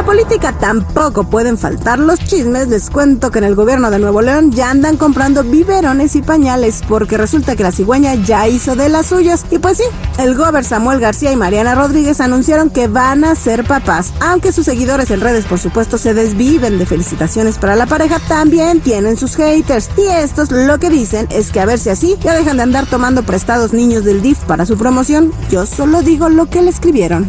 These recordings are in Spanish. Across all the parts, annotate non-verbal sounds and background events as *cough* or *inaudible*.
La política tampoco pueden faltar los chismes, les cuento que en el gobierno de Nuevo León ya andan comprando biberones y pañales porque resulta que la cigüeña ya hizo de las suyas. Y pues sí, el gober Samuel García y Mariana Rodríguez anunciaron que van a ser papás. Aunque sus seguidores en redes por supuesto se desviven de felicitaciones para la pareja, también tienen sus haters. Y estos lo que dicen es que a ver si así ya dejan de andar tomando prestados niños del DIF para su promoción. Yo solo digo lo que le escribieron.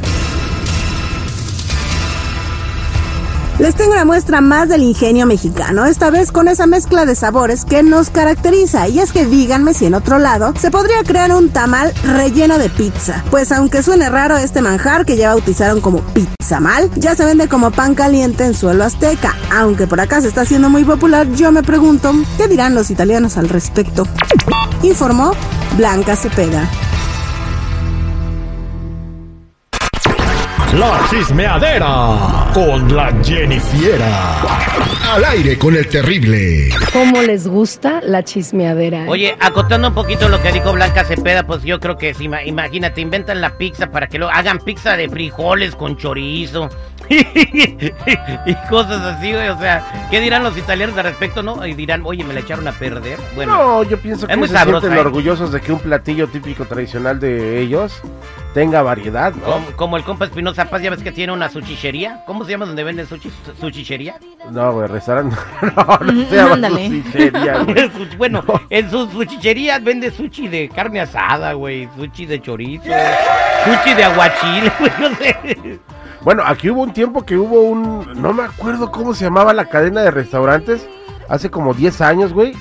Les tengo una muestra más del ingenio mexicano, esta vez con esa mezcla de sabores que nos caracteriza. Y es que díganme si en otro lado se podría crear un tamal relleno de pizza. Pues aunque suene raro este manjar que ya bautizaron como pizza mal, ya se vende como pan caliente en suelo azteca. Aunque por acá se está haciendo muy popular, yo me pregunto, ¿qué dirán los italianos al respecto? Informó Blanca Cepeda. La chismeadera con la Jennifiera. Al aire con el terrible. ¿Cómo les gusta la chismeadera? Oye, acotando un poquito lo que dijo Blanca Cepeda, pues yo creo que si imagínate, inventan la pizza para que lo hagan pizza de frijoles con chorizo. *laughs* y cosas así, güey. O sea, ¿qué dirán los italianos al respecto, no? Y dirán, oye, me la echaron a perder. Bueno, no, yo pienso que se sienten ¿eh? orgullosos de que un platillo típico tradicional de ellos tenga variedad, ¿no? Como, el compa Espinosa Paz, ya ves que tiene una suchichería. ¿Cómo se llama donde venden sushi? ¿Suchichería? No, güey, restaurante. *laughs* No, no se llama suchichería, *laughs* bueno, en su suchichería vende sushi de carne asada, güey. Sushi de chorizo. sushi de aguachile, güey, no sé. Bueno, aquí hubo un tiempo que hubo un. No me acuerdo cómo se llamaba la cadena de restaurantes. Hace como 10 años, güey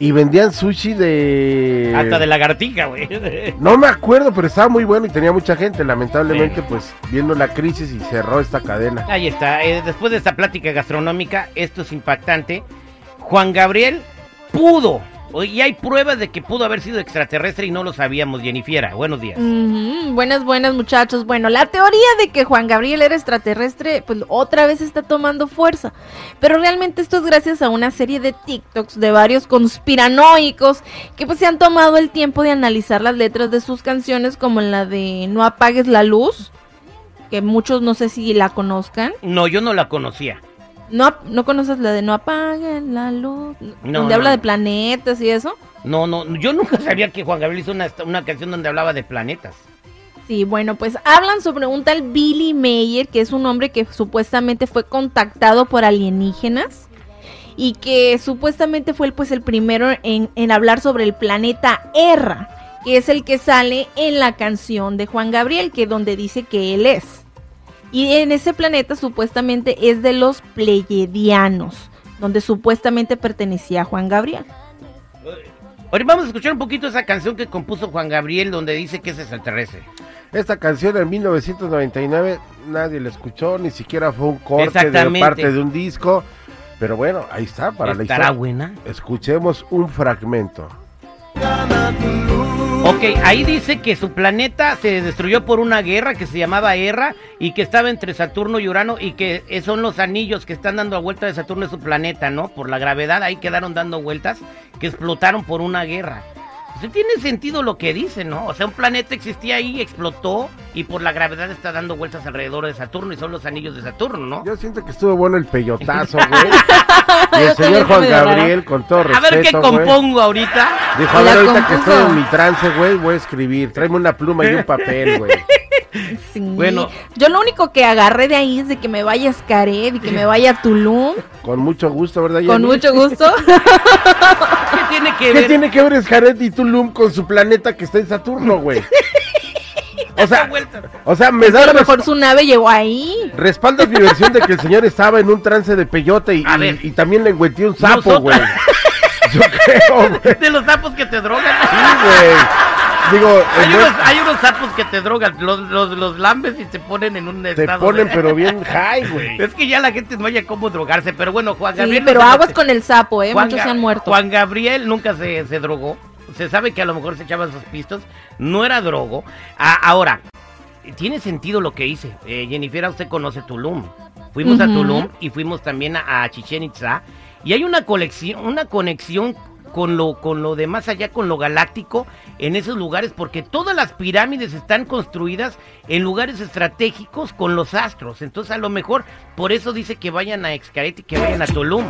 y vendían sushi de. Hasta de lagartija, güey. *laughs* No me acuerdo, pero estaba muy bueno y tenía mucha gente. Lamentablemente, pues viendo la crisis y cerró esta cadena. Ahí está. Eh, después de esta plática gastronómica, esto es impactante. Juan Gabriel pudo y hay pruebas de que pudo haber sido extraterrestre y no lo sabíamos, Jennifiera. Buenos días. Buenas, buenas, muchachos. Bueno, la teoría de que Juan Gabriel era extraterrestre, pues otra vez está tomando fuerza. Pero realmente esto es gracias a una serie de TikToks de varios conspiranoicos que pues se han tomado el tiempo de analizar las letras de sus canciones, como la de No apagues la luz, que muchos no sé si la conozcan. No, yo no la conocía. ¿No, ¿No conoces la de No apaguen la luz? donde habla de planetas y eso. No, no, yo nunca sabía que Juan Gabriel hizo una, una canción donde hablaba de planetas. Sí, bueno, pues hablan sobre un tal Billy Mayer, que es un hombre que supuestamente fue contactado por alienígenas y que supuestamente fue pues el primero en, en hablar sobre el planeta Erra, que es el que sale en la canción de Juan Gabriel, que donde dice que él es. Y en ese planeta supuestamente es de los Pleiadianos, donde supuestamente pertenecía Juan Gabriel. Ahora vamos a escuchar un poquito esa canción que compuso Juan Gabriel donde dice que es extraterrestre. Esta canción en 1999 nadie la escuchó, ni siquiera fue un corte de parte de un disco. Pero bueno, ahí está para la historia. buena? Escuchemos un fragmento. Ok, ahí dice que su planeta se destruyó por una guerra que se llamaba Erra y que estaba entre Saturno y Urano y que son los anillos que están dando vuelta de Saturno su planeta, ¿no? Por la gravedad ahí quedaron dando vueltas que explotaron por una guerra tiene sentido lo que dice, ¿no? O sea, un planeta existía ahí, explotó y por la gravedad está dando vueltas alrededor de Saturno y son los anillos de Saturno, ¿no? Yo siento que estuvo bueno el peyotazo, *laughs* güey. y el señor Juan Gabriel, con todo respeto, A ver qué compongo ahorita. Dijo, a ver, ahorita que estoy en mi trance, güey, voy a escribir. Tráeme una pluma y un papel, güey. *laughs* Bueno, yo lo único que agarré de ahí es de que me vaya a Scared y que me vaya a Tulum. Con mucho gusto, ¿verdad? Con mucho gusto. *laughs* ¿Qué tiene que ver? ¿Qué tiene que ver Scared y Tulum con su planeta que está en Saturno, güey? *laughs* O sea, o sea, me da. A lo mejor su nave llegó ahí. Respaldas mi versión de que el señor estaba en un trance de peyote y, y, también le engüenté un sapo, güey. *laughs* Yo creo, güey. De los sapos que te drogan. Sí, güey. *laughs* Digo, hay, unos, sapos que te drogan, los, los, lambes y te ponen en un estado. Te ponen, pero *laughs* bien high, güey. Es que ya la gente no haya cómo drogarse, pero bueno, Juan Gabriel. Sí, pero aguas con el sapo, ¿eh? Muchos se han muerto. Juan Gabriel nunca se, se drogó. Se sabe que a lo mejor se echaban sus pistos. No era drogo. ahora, tiene sentido lo que hice. Eh, Jennifer, usted conoce Tulum. Fuimos a Tulum y fuimos también a, Chichen Itza. Y hay una colección, una conexión con lo, con lo de más allá, con lo galáctico, en esos lugares, porque todas las pirámides están construidas en lugares estratégicos con los astros. Entonces, a lo mejor, por eso dice que vayan a Xcaret y que vayan a Tulum.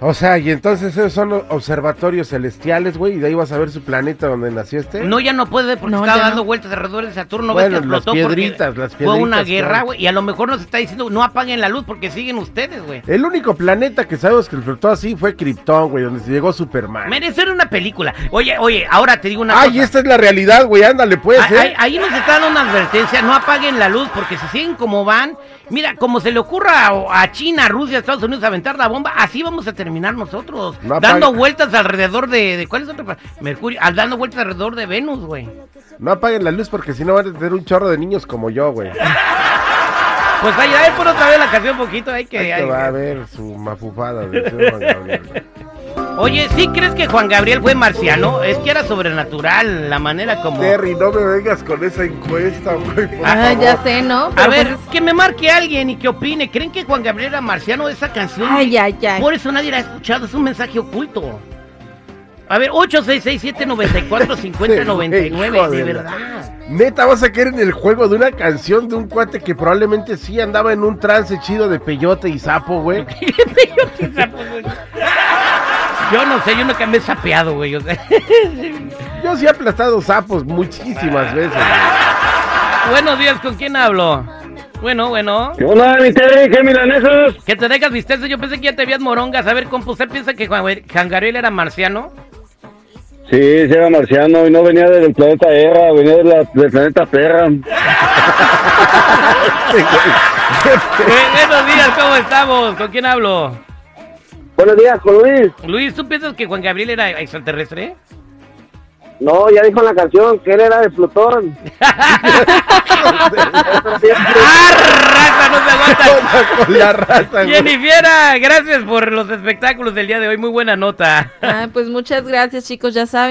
O sea, y entonces esos son los observatorios celestiales, güey, y de ahí vas a ver su planeta donde nació este. No, ya no puede porque No, estaba dando no. vueltas alrededor de Saturno. Bueno, ves que las explotó piedritas, porque las Fue una piedritas, guerra, claro. güey. Y a lo mejor nos está diciendo, no apaguen la luz porque siguen ustedes, güey. El único planeta que sabemos que explotó así fue Krypton, güey, donde se llegó Superman. Merecer una película. Oye, oye, ahora te digo una Ay, cosa. esta es la realidad, güey, ándale, pues, Ahí, ¿eh? ahí- ahí nos está dando una advertencia, no apaguen la luz, porque si siguen como van, mira, como se le ocurra a, a China, Rusia, Estados Unidos aventar la bomba, así vamos a terminar nosotros, No dando vueltas alrededor de, de ¿cuál es otro? Mercurio, al dando vueltas alrededor de Venus, güey. No apaguen la luz porque si no van a tener un chorro de niños como yo, güey. *laughs* Pues ahí, ahí por otra vez la canción un poquito, hay que... Hay- va a ver su mafufada Gabriel. Oye, ¿sí crees que Juan Gabriel fue marciano? Es que era sobrenatural la manera como... Terry, no me vengas con esa encuesta, güey, Ah, favor. ya sé, ¿no? A ver, pues- que me marque alguien y que opine. ¿Creen que Juan Gabriel era marciano esa canción? Ay, ay, ay. Por eso nadie la ha escuchado, es un mensaje oculto. A ver, 8667-945099, Hijo de de verdad. Neta, vas a caer en el juego de una canción de un cuate que probablemente sí andaba en un trance chido de peyote y sapo, güey. *laughs* Yo no sé, yo nunca me he sapeado, güey. o sea. *laughs* Yo sí he aplastado sapos muchísimas veces. Buenos días, ¿con quién hablo? Bueno, bueno. ¿Qué onda, mi Terry? ¿Qué milanesos? Que te dejas vistezo, yo pensé que ya te habías morongas. A ver, compa, ¿usted piensa que Juan, Juan Gabriel era marciano? Sí, sí era marciano y no venía del planeta Erra, venía de la- del planeta Perra. *laughs* Bu- Buenos días, ¿cómo estamos? ¿Con quién hablo? Buenos días, con Luis. Luis, ¿tú piensas que Juan Gabriel era extraterrestre? No, ya dijo en la canción que él era de Plutón. *laughs* ¡Ah, raza, no se aguanta! *laughs* Con la raza, güey. Jennifiera, gracias por los espectáculos del día de hoy. Muy buena nota. Ay, pues muchas gracias, chicos, ya saben.